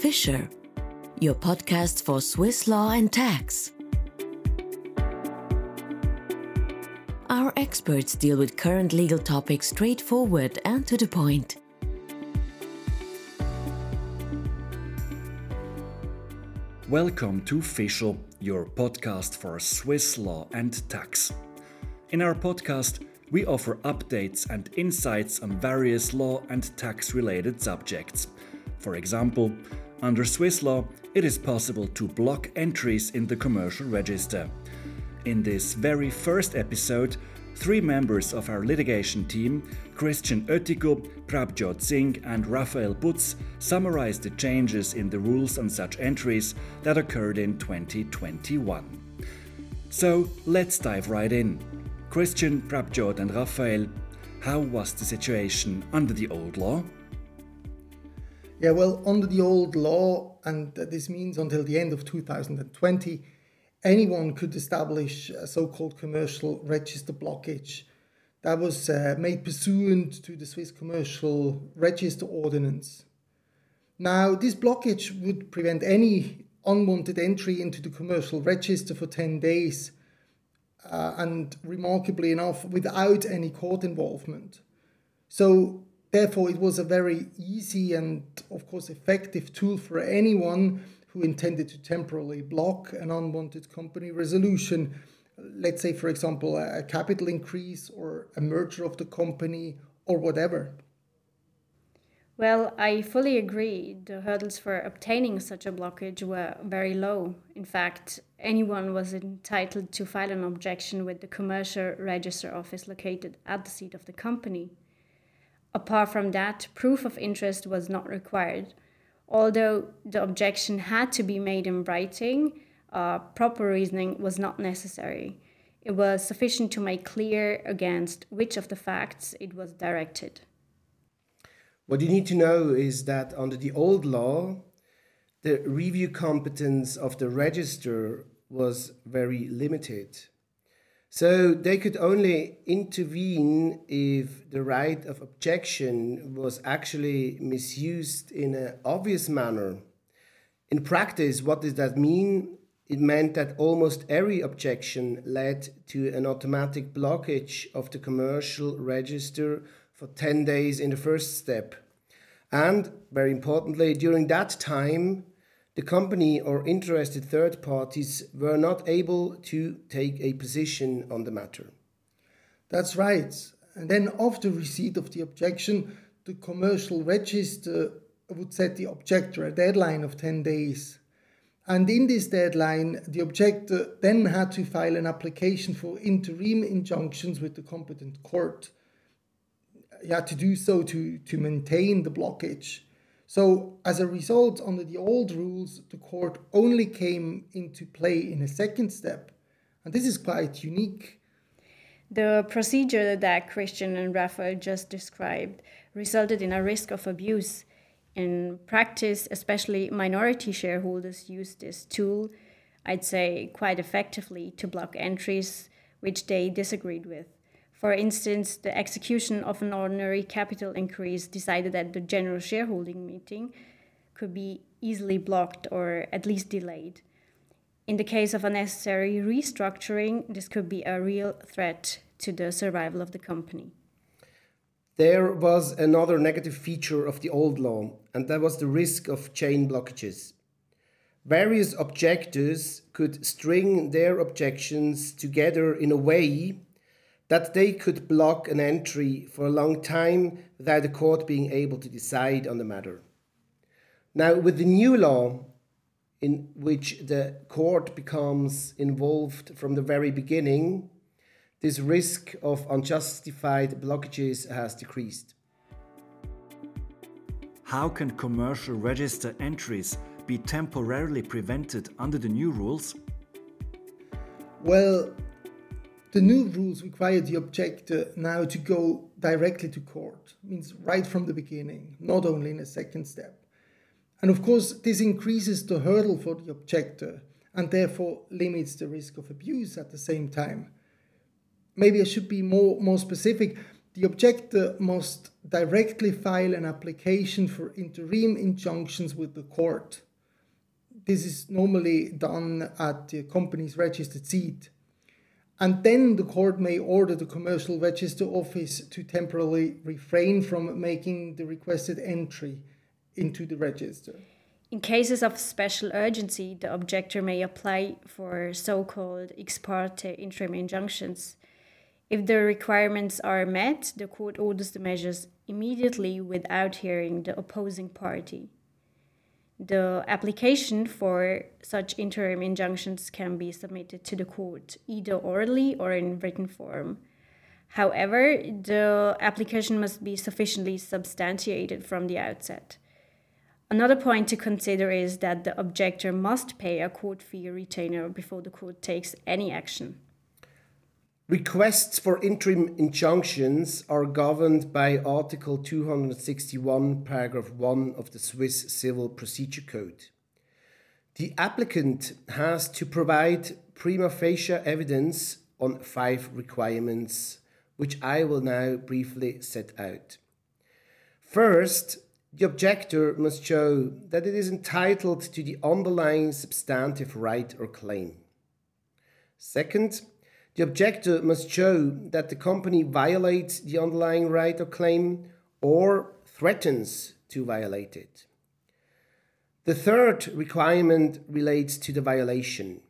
Vischer, your podcast for Swiss law and tax. Our experts deal with current legal topics straightforward and to the point. Welcome to Vischer, your podcast for Swiss law and tax. In our podcast, we offer updates and insights on various law and tax related subjects. For example, under Swiss law, it is possible to block entries in the commercial register. In this very first episode, three members of our litigation team, Christian Oetiker, Prabhjot Singh, and Raphael Butz, summarized the changes in the rules on such entries that occurred in 2021. So let's dive right in. Christian, Prabhjot, and Raphael, how was the situation under the old law? Yeah, well, under the old law, and this means until the end of 2020, anyone could establish a so called commercial register blockage. That was uh, made pursuant to the Swiss Commercial Register Ordinance. Now, this blockage would prevent any unwanted entry into the commercial register for 10 days, uh, and remarkably enough, without any court involvement. So, therefore, it was a very easy and, of course, effective tool for anyone who intended to temporarily block an unwanted company resolution. Let's say, for example, a capital increase or a merger of the company or whatever. Well, I fully agree. The hurdles for obtaining such a blockage were very low. In fact, anyone was entitled to file an objection with the commercial register office located at the seat of the company. Apart from that, proof of interest was not required. Although the objection had to be made in writing, uh, proper reasoning was not necessary. It was sufficient to make clear against which of the facts it was directed. What you need to know is that under the old law, the review competence of the register was very limited. So they could only intervene if the right of objection was actually misused in an obvious manner. In practice, what does that mean? It meant that almost every objection led to an automatic blockage of the commercial register for 10 days in the first step. And, very importantly, during that time, the company or interested third parties were not able to take a position on the matter. That's right. And then, after receipt of the objection, the commercial register would set the objector a deadline of 10 days. And in this deadline, the objector then had to file an application for interim injunctions with the competent court. He had to do so to, to maintain the blockage. So, as a result, under the old rules, the court only came into play in a second step. And this is quite unique. The procedure that Christian and Raphael just described resulted in a risk of abuse. In practice, especially minority shareholders use this tool, I'd say quite effectively, to block entries which they disagreed with. For instance, the execution of an ordinary capital increase decided at the general shareholding meeting could be easily blocked or at least delayed. In the case of a necessary restructuring, this could be a real threat to the survival of the company. There was another negative feature of the old law, and that was the risk of chain blockages. Various objectors could string their objections together in a way that they could block an entry for a long time without the court being able to decide on the matter. Now, with the new law, in which the court becomes involved from the very beginning, this risk of unjustified blockages has decreased. How can commercial register entries be temporarily prevented under the new rules? Well, the new rules require the objector now to go directly to court, means right from the beginning, not only in a second step. And of course, this increases the hurdle for the objector and therefore limits the risk of abuse at the same time. Maybe I should be more, more specific. the objector must directly file an application for interim injunctions with the court. This is normally done at the company's registered seat. And then the court may order the commercial register office to temporarily refrain from making the requested entry into the register. In cases of special urgency, the objector may apply for so called ex parte interim injunctions. If the requirements are met, the court orders the measures immediately without hearing the opposing party. The application for such interim injunctions can be submitted to the court either orally or in written form. However, the application must be sufficiently substantiated from the outset. Another point to consider is that the objector must pay a court fee retainer before the court takes any action. Requests for interim injunctions are governed by Article 261, paragraph 1 of the Swiss Civil Procedure Code. The applicant has to provide prima facie evidence on five requirements, which I will now briefly set out. First, the objector must show that it is entitled to the underlying substantive right or claim. Second, the objector must show that the company violates the underlying right or claim or threatens to violate it. The third requirement relates to the violation.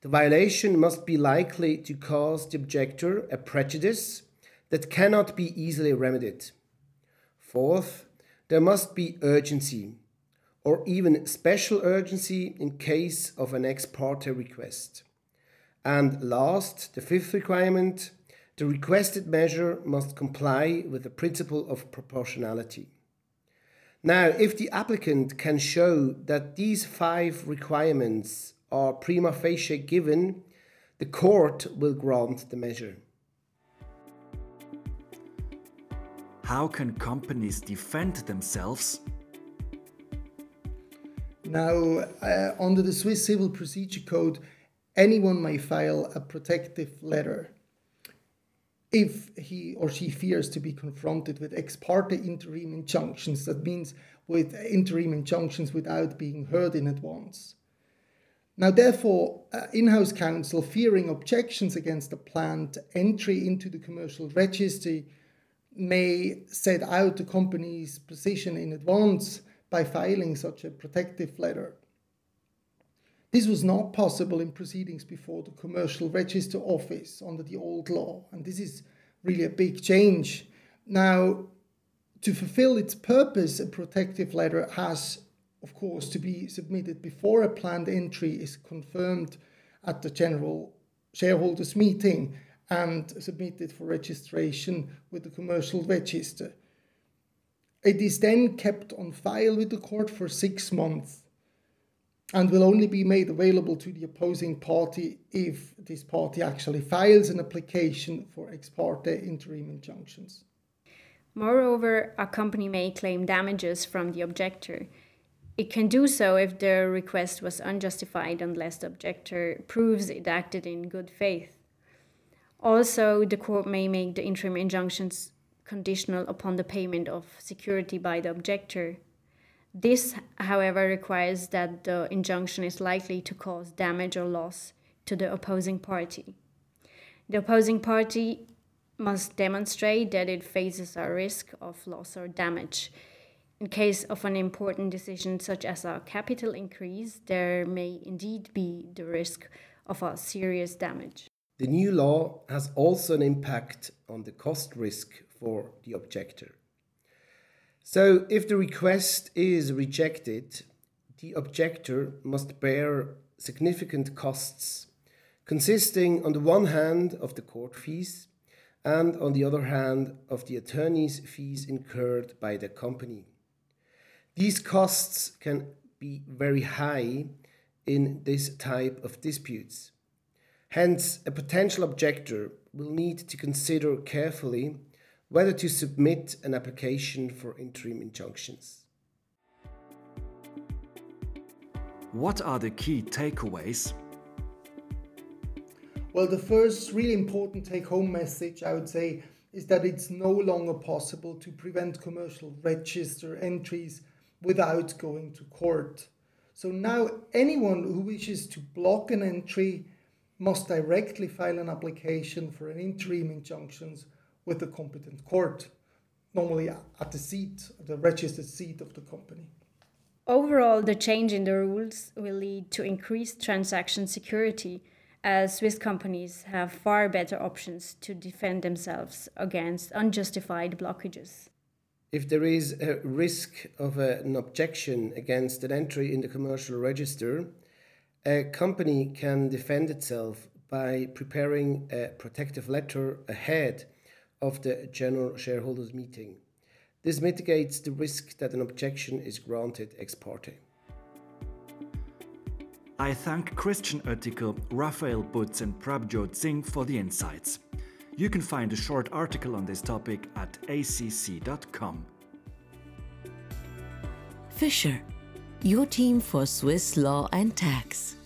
The violation must be likely to cause the objector a prejudice that cannot be easily remedied. Fourth, there must be urgency, or even special urgency in case of an ex parte request. And last, the fifth requirement the requested measure must comply with the principle of proportionality. Now, if the applicant can show that these five requirements are prima facie given, the court will grant the measure. How can companies defend themselves? Now, uh, under the Swiss Civil Procedure Code, anyone may file a protective letter if he or she fears to be confronted with ex parte interim injunctions. That means with interim injunctions without being heard in advance. Now, therefore, uh, in house counsel fearing objections against a planned entry into the commercial registry may set out the company's position in advance by filing such a protective letter. This was not possible in proceedings before the Commercial Register Office under the old law, and this is really a big change. Now, to fulfill its purpose, a protective letter has, of course, to be submitted before a planned entry is confirmed at the general shareholders meeting and submitted for registration with the commercial register. It is then kept on file with the court for six months and will only be made available to the opposing party if this party actually files an application for ex parte interim injunctions. Moreover, a company may claim damages from the objector. It can do so if the request was unjustified unless the objector proves it acted in good faith. Also, the court may make the interim injunctions conditional upon the payment of security by the objector. This, however, requires that the injunction is likely to cause damage or loss to the opposing party. The opposing party must demonstrate that it faces a risk of loss or damage. In case of an important decision such as a capital increase, there may indeed be the risk of a serious damage. The new law has also an impact on the cost risk for the objector. So, if the request is rejected, the objector must bear significant costs, consisting on the one hand of the court fees and on the other hand of the attorney's fees incurred by the company. These costs can be very high in this type of disputes. Hence, a potential objector will need to consider carefully whether to submit an application for interim injunctions. What are the key takeaways? Well, the first really important take home message I would say is that it's no longer possible to prevent commercial register entries without going to court. So now anyone who wishes to block an entry must directly file an application for an interim injunctions with the competent court, normally at the seat, the registered seat of the company. Overall, the change in the rules will lead to increased transaction security as Swiss companies have far better options to defend themselves against unjustified blockages. If there is a risk of an objection against an entry in the commercial register, a company can defend itself by preparing a protective letter ahead of the general shareholders meeting. This mitigates the risk that an objection is granted ex parte. I thank Christian Oetiker, Raphael Butz, and Prabhjot Singh for the insights. You can find a short article on this topic at acc.com. Vischer, your team for Swiss law and tax.